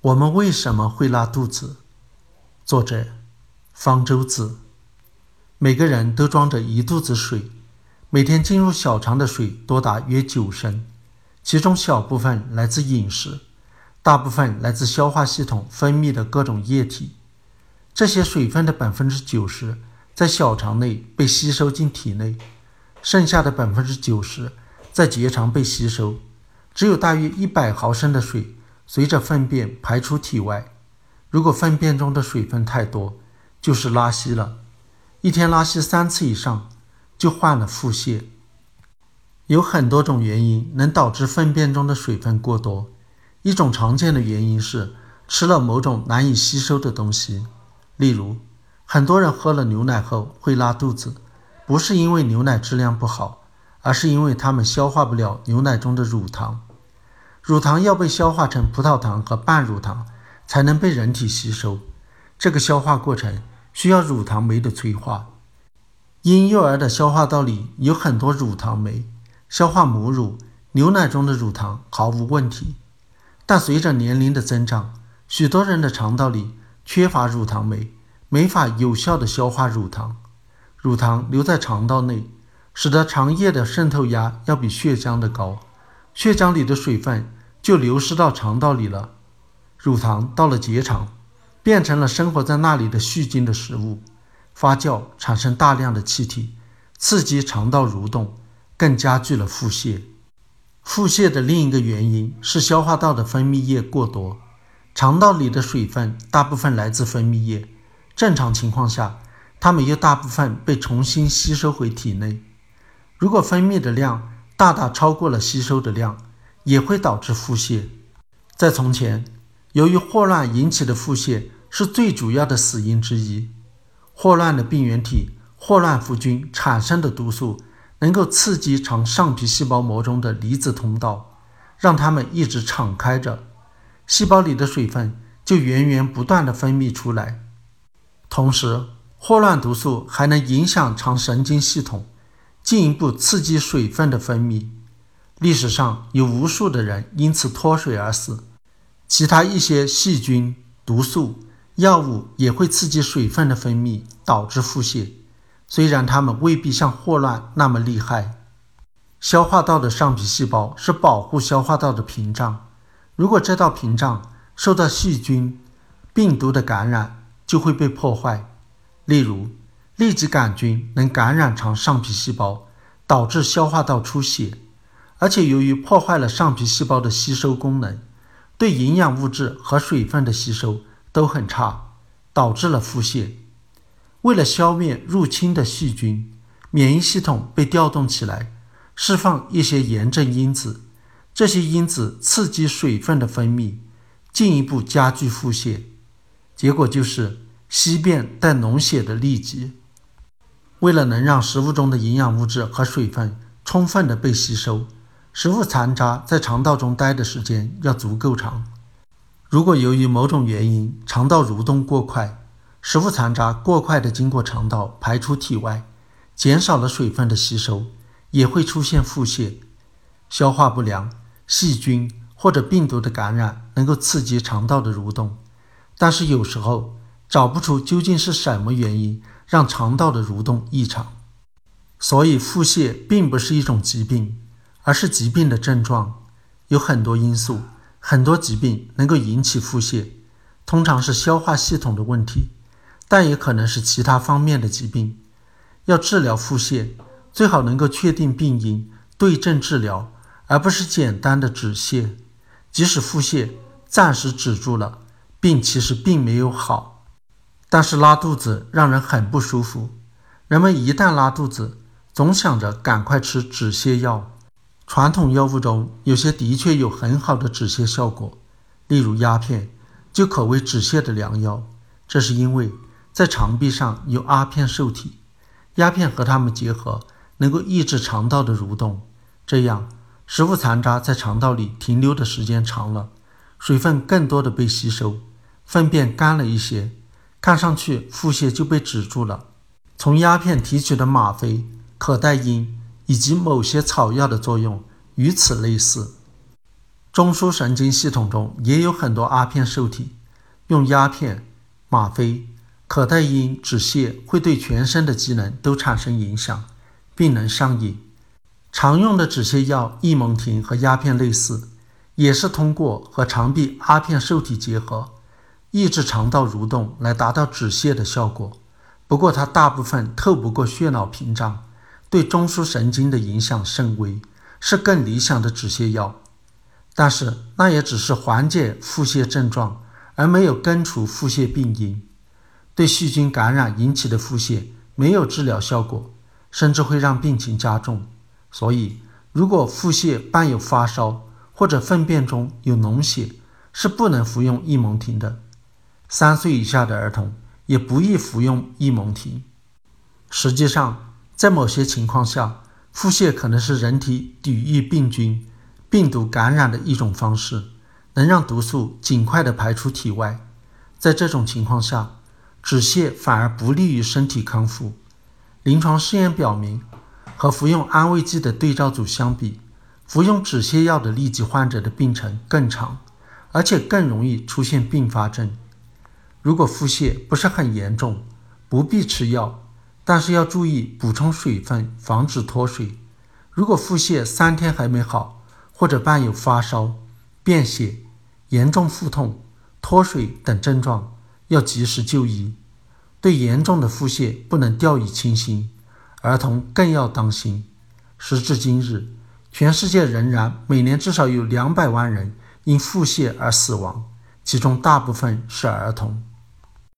我们为什么会拉肚子？作者：方舟子。每个人都装着一肚子水，每天进入小肠的水多达约九升，其中小部分来自饮食，大部分来自消化系统分泌的各种液体。这些水分的百分之九十在小肠内被吸收进体内，剩下的百分之九十在结肠被吸收，只有大约一百毫升的水。随着粪便排出体外，如果粪便中的水分太多，就是拉稀了。一天拉稀三次以上，就患了腹泻。有很多种原因能导致粪便中的水分过多。一种常见的原因是吃了某种难以吸收的东西，例如，很多人喝了牛奶后会拉肚子，不是因为牛奶质量不好，而是因为他们消化不了牛奶中的乳糖。乳糖要被消化成葡萄糖和半乳糖，才能被人体吸收。这个消化过程需要乳糖酶的催化。婴幼儿的消化道里有很多乳糖酶，消化母乳、牛奶中的乳糖毫无问题。但随着年龄的增长，许多人的肠道里缺乏乳糖酶，没法有效的消化乳糖。乳糖留在肠道内，使得肠液的渗透压要比血浆的高，血浆里的水分。就流失到肠道里了。乳糖到了结肠，变成了生活在那里的细菌的食物，发酵产生大量的气体，刺激肠道蠕动，更加剧了腹泻。腹泻的另一个原因是消化道的分泌液过多。肠道里的水分大部分来自分泌液，正常情况下，它们又大部分被重新吸收回体内。如果分泌的量大大超过了吸收的量，也会导致腹泻。在从前，由于霍乱引起的腹泻是最主要的死因之一。霍乱的病原体霍乱弧菌产生的毒素能够刺激肠上皮细胞膜中的离子通道，让它们一直敞开着，细胞里的水分就源源不断地分泌出来。同时，霍乱毒素还能影响肠神经系统，进一步刺激水分的分泌。历史上有无数的人因此脱水而死，其他一些细菌、毒素、药物也会刺激水分的分泌，导致腹泻。虽然它们未必像霍乱那么厉害。消化道的上皮细胞是保护消化道的屏障，如果这道屏障受到细菌、病毒的感染，就会被破坏。例如，痢疾杆菌能感染肠上皮细胞，导致消化道出血。而且由于破坏了上皮细胞的吸收功能，对营养物质和水分的吸收都很差，导致了腹泻。为了消灭入侵的细菌，免疫系统被调动起来，释放一些炎症因子。这些因子刺激水分的分泌，进一步加剧腹泻。结果就是稀便带脓血的痢疾。为了能让食物中的营养物质和水分充分的被吸收，食物残渣在肠道中待的时间要足够长。如果由于某种原因肠道蠕动过快，食物残渣过快地经过肠道排出体外，减少了水分的吸收，也会出现腹泻。消化不良、细菌或者病毒的感染能够刺激肠道的蠕动，但是有时候找不出究竟是什么原因让肠道的蠕动异常。所以腹泻并不是一种疾病。而是疾病的症状，有很多因素，很多疾病能够引起腹泻，通常是消化系统的问题，但也可能是其他方面的疾病。要治疗腹泻，最好能够确定病因，对症治疗，而不是简单的止泻。即使腹泻暂时止住了，病其实并没有好。但是拉肚子让人很不舒服，人们一旦拉肚子，总想着赶快吃止泻药。传统药物中有些的确有很好的止泻效果，例如鸦片就可谓止泻的良药。这是因为在肠壁上有阿片受体，鸦片和它们结合，能够抑制肠道的蠕动，这样食物残渣在肠道里停留的时间长了，水分更多的被吸收，粪便干了一些，看上去腹泻就被止住了。从鸦片提取的吗啡、可待因。以及某些草药的作用与此类似。中枢神经系统中也有很多阿片受体，用鸦片、吗啡、可待因、止泻会对全身的机能都产生影响，并能上瘾。常用的止泻药异蒙婷和鸦片类似，也是通过和肠壁阿片受体结合，抑制肠道蠕动来达到止泻的效果。不过它大部分透不过血脑屏障，对中枢神经的影响甚微，是更理想的止泻药。但是那也只是缓解腹泻症状，而没有根除腹泻病因。对细菌感染引起的腹泻没有治疗效果，甚至会让病情加重。所以，如果腹泻伴有发烧或者粪便中有脓血，是不能服用异蒙停的。三岁以下的儿童也不宜服用异蒙停。实际上，在某些情况下，腹泻可能是人体抵御病菌、病毒感染的一种方式，能让毒素尽快的排出体外。在这种情况下，止泻反而不利于身体康复。临床试验表明。和服用安慰剂的对照组相比，服用止泻药的痢疾患者的病程更长，而且更容易出现并发症。如果腹泻不是很严重，不必吃药，但是要注意补充水分，防止脱水。如果腹泻三天还没好，或者伴有发烧、便血、严重腹痛、脱水等症状，要及时就医。对严重的腹泻不能掉以轻心。儿童更要当心。时至今日，全世界仍然每年至少有两百万人因腹泻而死亡，其中大部分是儿童。